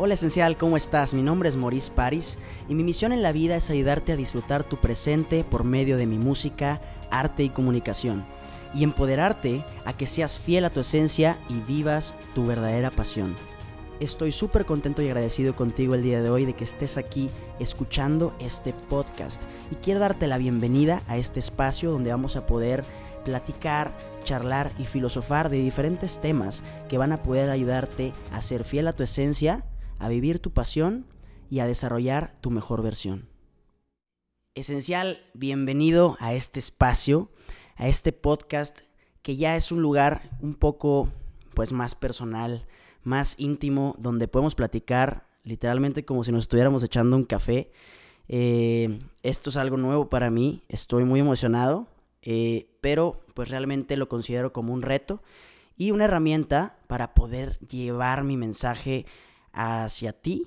Hola Esencial, ¿cómo estás? Mi nombre es Maurice Paris y mi misión en la vida es ayudarte a disfrutar tu presente por medio de mi música, arte y comunicación y empoderarte a que seas fiel a tu esencia y vivas tu verdadera pasión. Estoy súper contento y agradecido contigo el día de hoy de que estés aquí escuchando este podcast y quiero darte la bienvenida a este espacio donde vamos a poder platicar, charlar y filosofar de diferentes temas que van a poder ayudarte a ser fiel a tu esencia a vivir tu pasión y a desarrollar tu mejor versión. Esencial, bienvenido a este espacio, a este podcast que ya es un lugar un poco pues más personal, más íntimo, donde podemos platicar literalmente como si nos estuviéramos echando un café. Eh, esto es algo nuevo para mí, estoy muy emocionado, eh, pero pues realmente lo considero como un reto y una herramienta para poder llevar mi mensaje hacia ti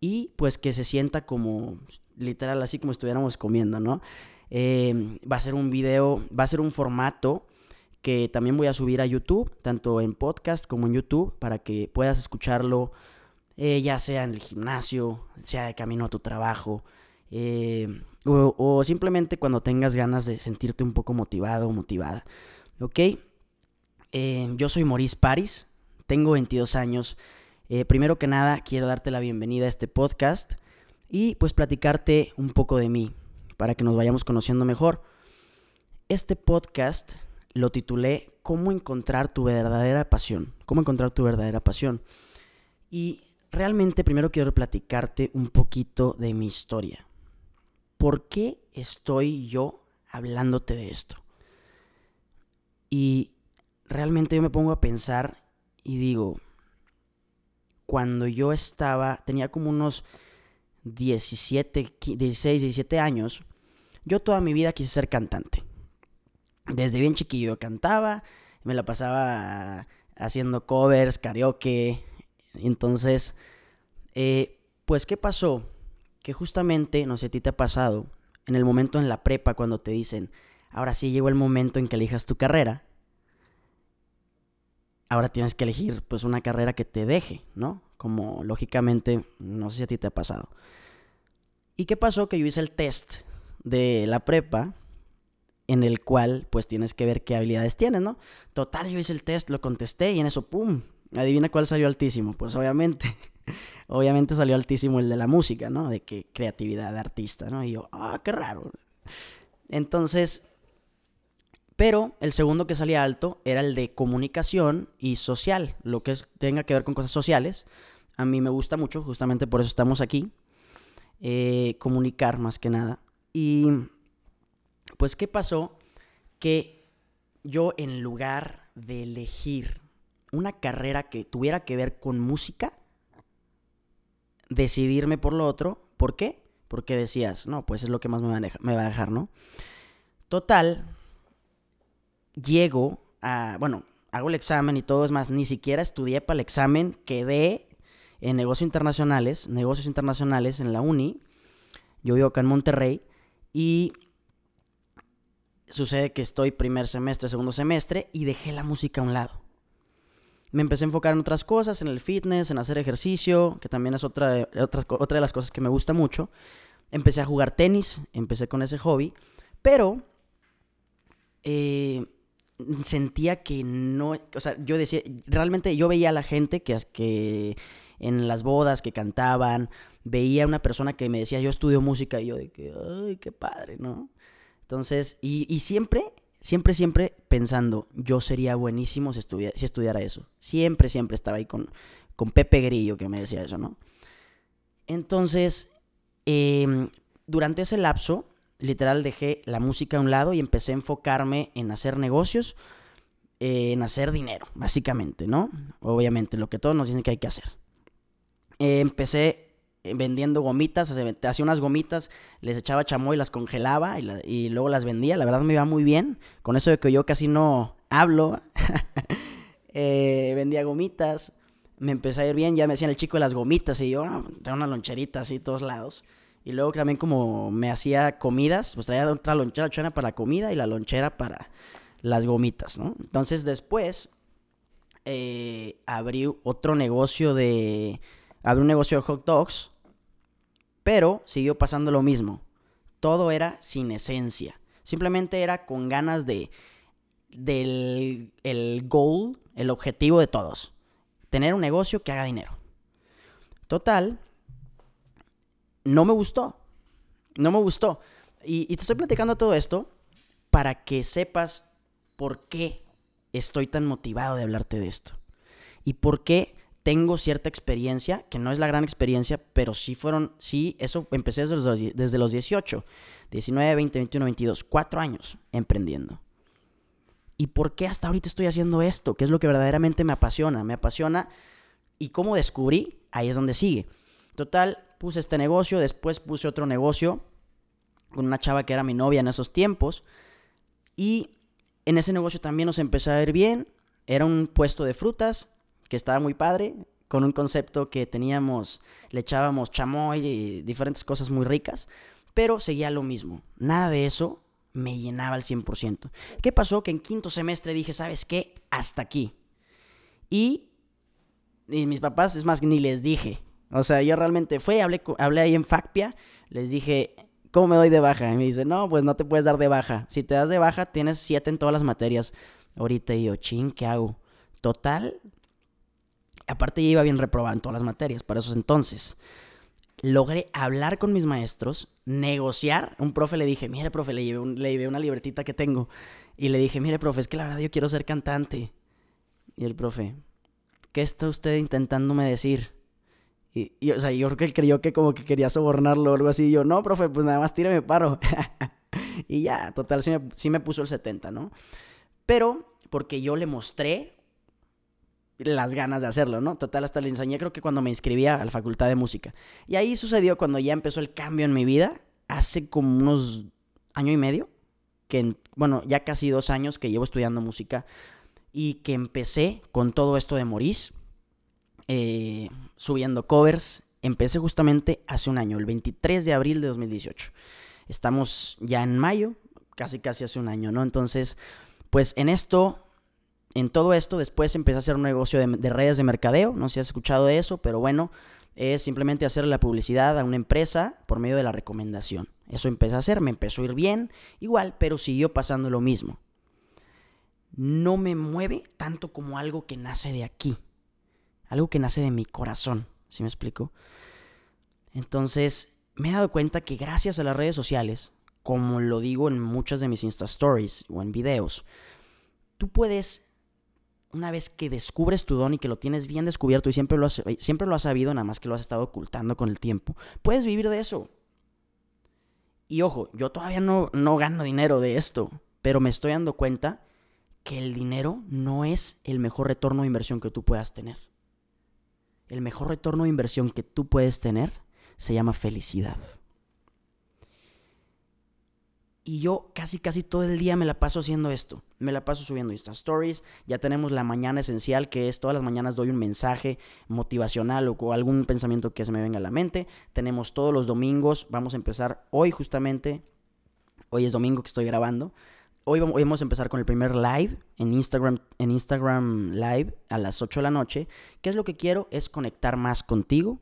y pues que se sienta como literal así como estuviéramos comiendo, ¿no? Em, va a ser un video, va a ser un formato que también voy a subir a YouTube, tanto en podcast como en YouTube, para que puedas escucharlo eh, ya sea en el gimnasio, sea de camino a tu trabajo, em, o, simplemente cuando tengas ganas de sentirte un poco motivado o motivada. ¿Ok? Em, yo soy Maurice Paris, tengo 22 años. Eh, primero que nada, quiero darte la bienvenida a este podcast y pues platicarte un poco de mí para que nos vayamos conociendo mejor. Este podcast lo titulé ¿Cómo encontrar tu verdadera pasión? ¿Cómo encontrar tu verdadera pasión? Y realmente primero quiero platicarte un poquito de mi historia. ¿Por qué estoy yo hablándote de esto? Y realmente yo me pongo a pensar y digo, cuando yo estaba, tenía como unos 17, 16, 17 años, yo toda mi vida quise ser cantante. Desde bien chiquillo cantaba, me la pasaba haciendo covers, karaoke. Entonces, eh, pues, ¿qué pasó? Que justamente, no sé, a ti te ha pasado, en el momento en la prepa, cuando te dicen, ahora sí llegó el momento en que elijas tu carrera, ahora tienes que elegir pues una carrera que te deje, ¿no? Como lógicamente, no sé si a ti te ha pasado. ¿Y qué pasó? Que yo hice el test de la prepa en el cual pues tienes que ver qué habilidades tienes, ¿no? Total, yo hice el test, lo contesté y en eso, ¡pum! Adivina cuál salió altísimo. Pues obviamente, obviamente salió altísimo el de la música, ¿no? De qué creatividad de artista, ¿no? Y yo, ah, qué raro. Entonces, pero el segundo que salía alto era el de comunicación y social, lo que tenga que ver con cosas sociales. A mí me gusta mucho, justamente por eso estamos aquí. Eh, comunicar más que nada. Y pues, ¿qué pasó? Que yo en lugar de elegir una carrera que tuviera que ver con música, decidirme por lo otro. ¿Por qué? Porque decías, no, pues es lo que más me me va a dejar ¿no? Total, llego a, bueno, hago el examen y todo, es más, ni siquiera estudié para el examen, quedé en negocios internacionales, negocios internacionales en la uni, yo vivo acá en Monterrey, y sucede que estoy primer semestre, segundo semestre, y dejé la música a un lado. Me empecé a enfocar en otras cosas, en el fitness, en hacer ejercicio, que también es otra de, otra de las cosas que me gusta mucho. Empecé a jugar tenis, empecé con ese hobby, pero eh, sentía que no, o sea, yo decía, realmente yo veía a la gente que, que en las bodas que cantaban, veía a una persona que me decía, yo estudio música, y yo de que, ay, qué padre, ¿no? Entonces, y, siempre, siempre, siempre pensando, yo sería buenísimo si, si estudiara eso. Siempre, siempre estaba ahí con, con Pepe Grillo que me decía eso, ¿no? Entonces, em, durante ese lapso, literal dejé la música a un lado y empecé a enfocarme en hacer negocios, eh, en hacer dinero, básicamente, ¿no? Obviamente, lo que todos nos dicen que hay que hacer. Eh, empecé eh, vendiendo gomitas, hacía unas gomitas, les echaba chamoy, las congelaba y, luego las vendía. La verdad me iba muy bien. Con eso de que yo casi no hablo, vendía gomitas. Me empecé a ir bien, ya me decían el chico de las gomitas y yo, ah, tengo una loncherita así todos lados. Y luego también como me hacía comidas, pues traía otra lonchera para la comida y la lonchera para las gomitas, ¿no? Entonces después eh, abrí otro negocio de abrió un negocio de hot dogs, pero siguió pasando lo mismo. Todo era sin esencia. Simplemente era con ganas de del el goal, el objetivo de todos. Tener un negocio que haga dinero. Total, no me gustó. No me gustó. Y, y te estoy platicando todo esto para que sepas por qué estoy tan motivado de hablarte de esto. Y por qué tengo cierta experiencia, que no es la gran experiencia, pero sí fueron, sí, eso empecé desde los, desde los 18, 19, 20, 21, 22, cuatro años emprendiendo. ¿Y por qué hasta ahorita estoy haciendo esto? ¿Qué es lo que verdaderamente me apasiona? Me apasiona y cómo descubrí, ahí es donde sigue. Total, puse este negocio, después puse otro negocio con una chava que era mi novia en esos tiempos y en ese negocio también nos empezó a ir bien. Era un puesto de frutas que estaba muy padre, con un concepto que teníamos, le echábamos chamoy y diferentes cosas muy ricas, pero seguía lo mismo. Nada de eso me llenaba al 100%. ¿Qué pasó? Que en quinto semestre dije, ¿sabes qué? Hasta aquí. Y, y mis papás, es más, ni les dije. O sea, yo realmente fui, hablé, hablé ahí en FACPIA, les dije, ¿cómo me doy de baja? Y me dice, no, pues no te puedes dar de baja. Si te das de baja, tienes siete en todas las materias. Ahorita y yo, ching, ¿qué hago? Total. Aparte, ya iba bien reprobado en todas las materias para esos entonces. Logré hablar con mis maestros, negociar. Un profe le dije, mire, profe, le llevé, le llevé una libretita que tengo. Y le dije, mire, profe, es que la verdad yo quiero ser cantante. Y el profe, ¿qué está usted intentándome decir? Y, o sea, yo creo que él creyó que como que quería sobornarlo o algo así. Y yo, no, profe, pues nada más tírame paro. y ya, total, sí me, sí me puso el 70, ¿no? Pero porque yo le mostré las ganas de hacerlo, ¿no? Total, hasta le enseñé creo que cuando me inscribía a la facultad de música. Y ahí sucedió cuando ya empezó el cambio en mi vida, hace como unos año y medio, que, bueno, ya casi dos años que llevo estudiando música y que empecé con todo esto de Maurice eh, subiendo covers. Empecé justamente hace un año, el 23 de abril de 2018. Estamos ya en mayo, casi casi hace un año, ¿no? Entonces, pues en esto, en todo esto, después empecé a hacer un negocio de, redes de mercadeo. No sé si has escuchado de eso, pero bueno, es simplemente hacer la publicidad a una empresa por medio de la recomendación. Eso empecé a hacer, me empezó a ir bien, igual, pero siguió pasando lo mismo. No me mueve tanto como algo que nace de aquí algo que nace de mi corazón, ¿sí me explico? Entonces, me he dado cuenta que gracias a las redes sociales, como lo digo en muchas de mis Insta Stories o en videos, tú puedes, una vez que descubres tu don y que lo tienes bien descubierto y siempre lo has, siempre lo has sabido, nada más que lo has estado ocultando con el tiempo, puedes vivir de eso. Y ojo, yo todavía no, no gano dinero de esto, pero me estoy dando cuenta que el dinero no es el mejor retorno de inversión que tú puedas tener el mejor retorno de inversión que tú puedes tener se llama felicidad. Y yo casi, casi todo el día me la paso haciendo esto. Me la paso subiendo Insta Stories. Ya tenemos la mañana esencial, que es todas las mañanas doy un mensaje motivacional o algún pensamiento que se me venga a la mente. Tenemos todos los domingos. Vamos a empezar hoy justamente. Hoy es domingo que estoy grabando. Hoy vamos a empezar con el primer live en Instagram, en Instagram Live a las 8 de la noche. ¿Qué es lo que quiero? Es conectar más contigo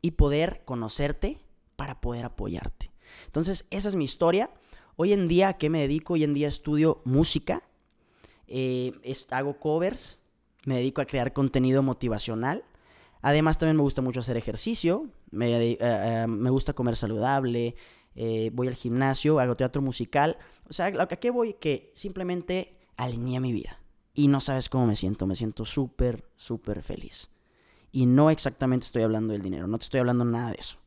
y poder conocerte para poder apoyarte. Entonces, esa es mi historia. Hoy en día, ¿a qué me dedico? Hoy en día estudio música, eh, hago covers, me dedico a crear contenido motivacional. Además, también me gusta mucho hacer ejercicio, me, eh, eh, me gusta comer saludable, eh, voy al gimnasio, hago teatro musical. O sea, ¿a qué voy? Que simplemente alineé mi vida. Y no sabes cómo me siento. Me siento súper, súper feliz. Y no exactamente estoy hablando del dinero. No te estoy hablando nada de eso.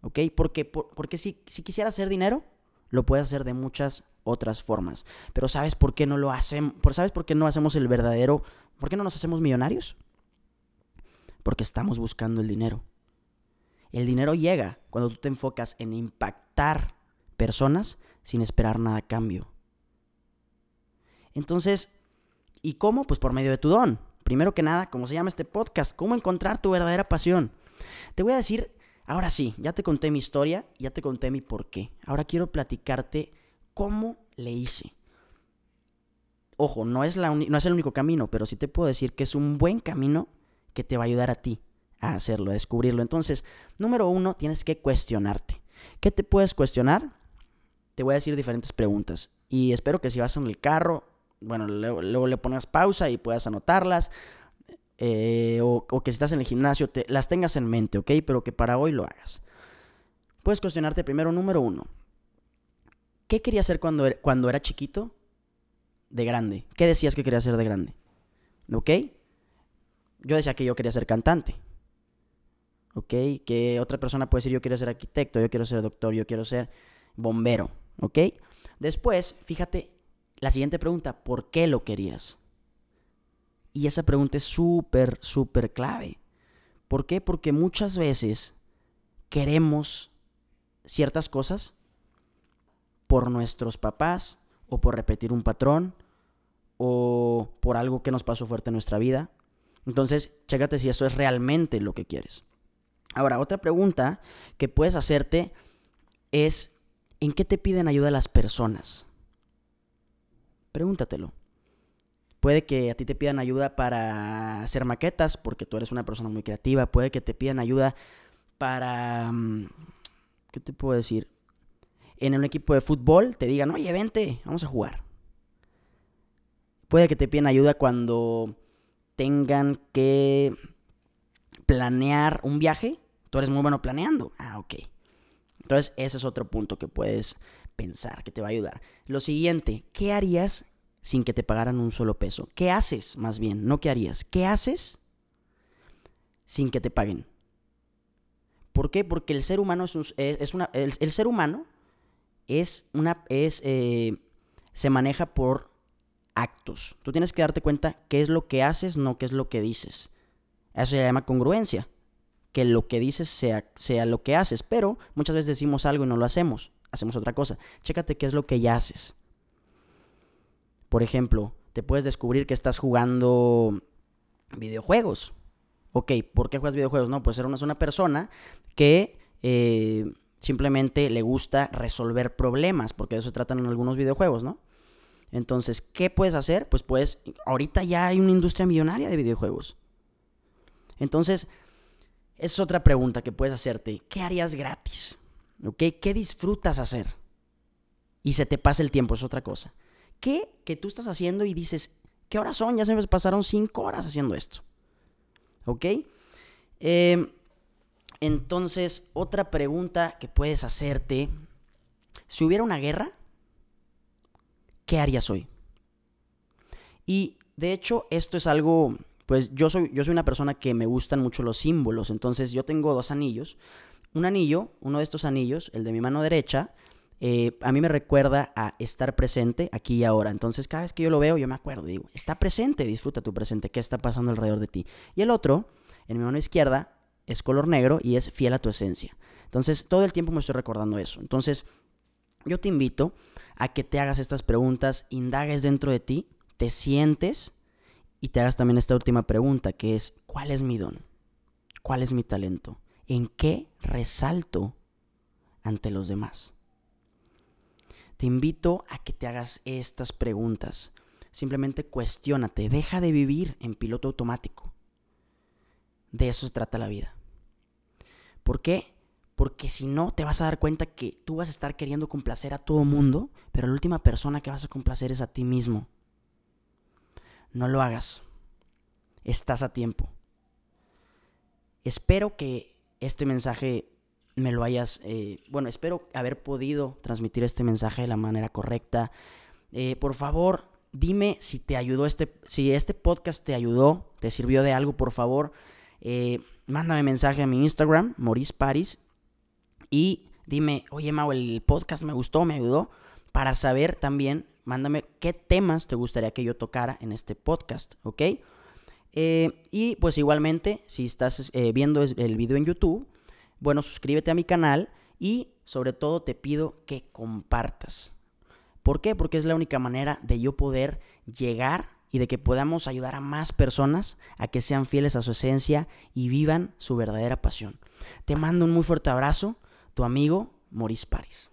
¿Ok? Porque, porque si, si quisiera hacer dinero, lo puedes hacer de muchas otras formas. Pero ¿sabes por qué no lo hacemos? ¿Sabes por qué no hacemos el verdadero? ¿Por qué no nos hacemos millonarios? Porque estamos buscando el dinero. El dinero llega cuando tú te enfocas en impactar personas sin esperar nada a cambio. Entonces, ¿y cómo? Pues por medio de tu don. Primero que nada, como se llama este podcast, cómo encontrar tu verdadera pasión. Te voy a decir, ahora sí, ya te conté mi historia, ya te conté mi por qué. Ahora quiero platicarte cómo le hice. Ojo, no es, la no es el único camino, pero sí te puedo decir que es un buen camino que te va a ayudar a ti a hacerlo, a descubrirlo. Entonces, número uno, tienes que cuestionarte. ¿Qué te puedes cuestionar? Te voy a decir diferentes preguntas. Y espero que si vas en el carro, bueno, luego, le pones pausa y puedas anotarlas. Eh, o, que si estás en el gimnasio, te, las tengas en mente, ¿ok? Pero que para hoy lo hagas. Puedes cuestionarte primero, número uno. ¿Qué querías hacer cuando, er, cuando era chiquito? De grande. ¿Qué decías que querías hacer de grande? ¿Ok? Yo decía que yo quería ser cantante. ¿Ok? Que otra persona puede decir yo quiero ser arquitecto, yo quiero ser doctor, yo quiero ser bombero. ¿Ok? Después, fíjate, la siguiente pregunta, ¿por qué lo querías? Y esa pregunta es súper, súper clave. ¿Por qué? Porque muchas veces queremos ciertas cosas por nuestros papás o por repetir un patrón o por algo que nos pasó fuerte en nuestra vida. Entonces, chécate si eso es realmente lo que quieres. Ahora, otra pregunta que puedes hacerte es, ¿en qué te piden ayuda las personas? Pregúntatelo. Puede que a ti te pidan ayuda para hacer maquetas porque tú eres una persona muy creativa. Puede que te pidan ayuda para... Mm, ¿Qué te puedo decir? En un equipo de fútbol te digan, oye, vente, vamos a jugar. Puede que te pidan ayuda cuando tengan que planear un viaje. Tú eres muy bueno planeando. Ah, ok. Entonces, ese es otro punto que puedes pensar, que te va a ayudar. Lo siguiente, ¿qué harías sin que te pagaran un solo peso? ¿Qué haces, más bien? No qué harías. ¿Qué haces sin que te paguen? ¿Por qué? Porque el ser humano es, una... El, ser humano es una... Es, eh, se maneja por actos. Tú tienes que darte cuenta qué es lo que haces, no qué es lo que dices. Eso se llama congruencia. Que lo que dices sea, sea lo que haces. Pero muchas veces decimos algo y no lo hacemos. Hacemos otra cosa. Chécate qué es lo que ya haces. Por ejemplo, te puedes descubrir que estás jugando videojuegos. Ok, ¿por qué juegas videojuegos? No, pues eres una persona que eh, simplemente le gusta resolver problemas, porque de eso se tratan en algunos videojuegos, ¿no? Entonces, ¿qué puedes hacer? Pues puedes, ahorita ya hay una industria millonaria de videojuegos. Entonces, es otra pregunta que puedes hacerte. ¿Qué harías gratis? ¿Ok? ¿Qué disfrutas hacer? Y se te pasa el tiempo, es otra cosa. ¿Qué que tú estás haciendo y dices, ¿qué horas son? Ya se me pasaron cinco horas haciendo esto. ¿Ok? Em, entonces, otra pregunta que puedes hacerte. Si hubiera una guerra, ¿qué harías hoy? Y de hecho, esto es algo, pues yo soy, yo soy una persona que me gustan mucho los símbolos, entonces yo tengo dos anillos. Un anillo, uno de estos anillos, el de mi mano derecha, eh, a mí me recuerda a estar presente aquí y ahora. Entonces, cada vez que yo lo veo, yo me acuerdo, digo, está presente, disfruta tu presente, ¿qué está pasando alrededor de ti? Y el otro, en mi mano izquierda, es color negro y es fiel a tu esencia. Entonces, todo el tiempo me estoy recordando eso. Entonces, yo te invito a que te hagas estas preguntas, indagues dentro de ti, te sientes y te hagas también esta última pregunta, que es, ¿cuál es mi don? ¿Cuál es mi talento? ¿En qué resalto ante los demás? Te invito a que te hagas estas preguntas. Simplemente cuestiónate, deja de vivir en piloto automático. De eso se trata la vida. ¿Por qué? Porque si no, te vas a dar cuenta que tú vas a estar queriendo complacer a todo mundo, pero la última persona que vas a complacer es a ti mismo. No lo hagas. Estás a tiempo. Espero que este mensaje me lo hayas, eh, bueno, espero haber podido transmitir este mensaje de la manera correcta. Eh, por favor, dime si te ayudó este, si este podcast te ayudó, te sirvió de algo, por favor, eh, mándame mensaje a mi Instagram, Maurice Paris, y dime, oye Mau, el podcast me gustó, me ayudó, para saber también, mándame qué temas te gustaría que yo tocara en este podcast, ¿ok? y pues igualmente, si estás viendo el video en YouTube, bueno, suscríbete a mi canal y sobre todo te pido que compartas. ¿Por qué? Porque es la única manera de yo poder llegar y de que podamos ayudar a más personas a que sean fieles a su esencia y vivan su verdadera pasión. Te mando un muy fuerte abrazo, tu amigo Maurice Paris.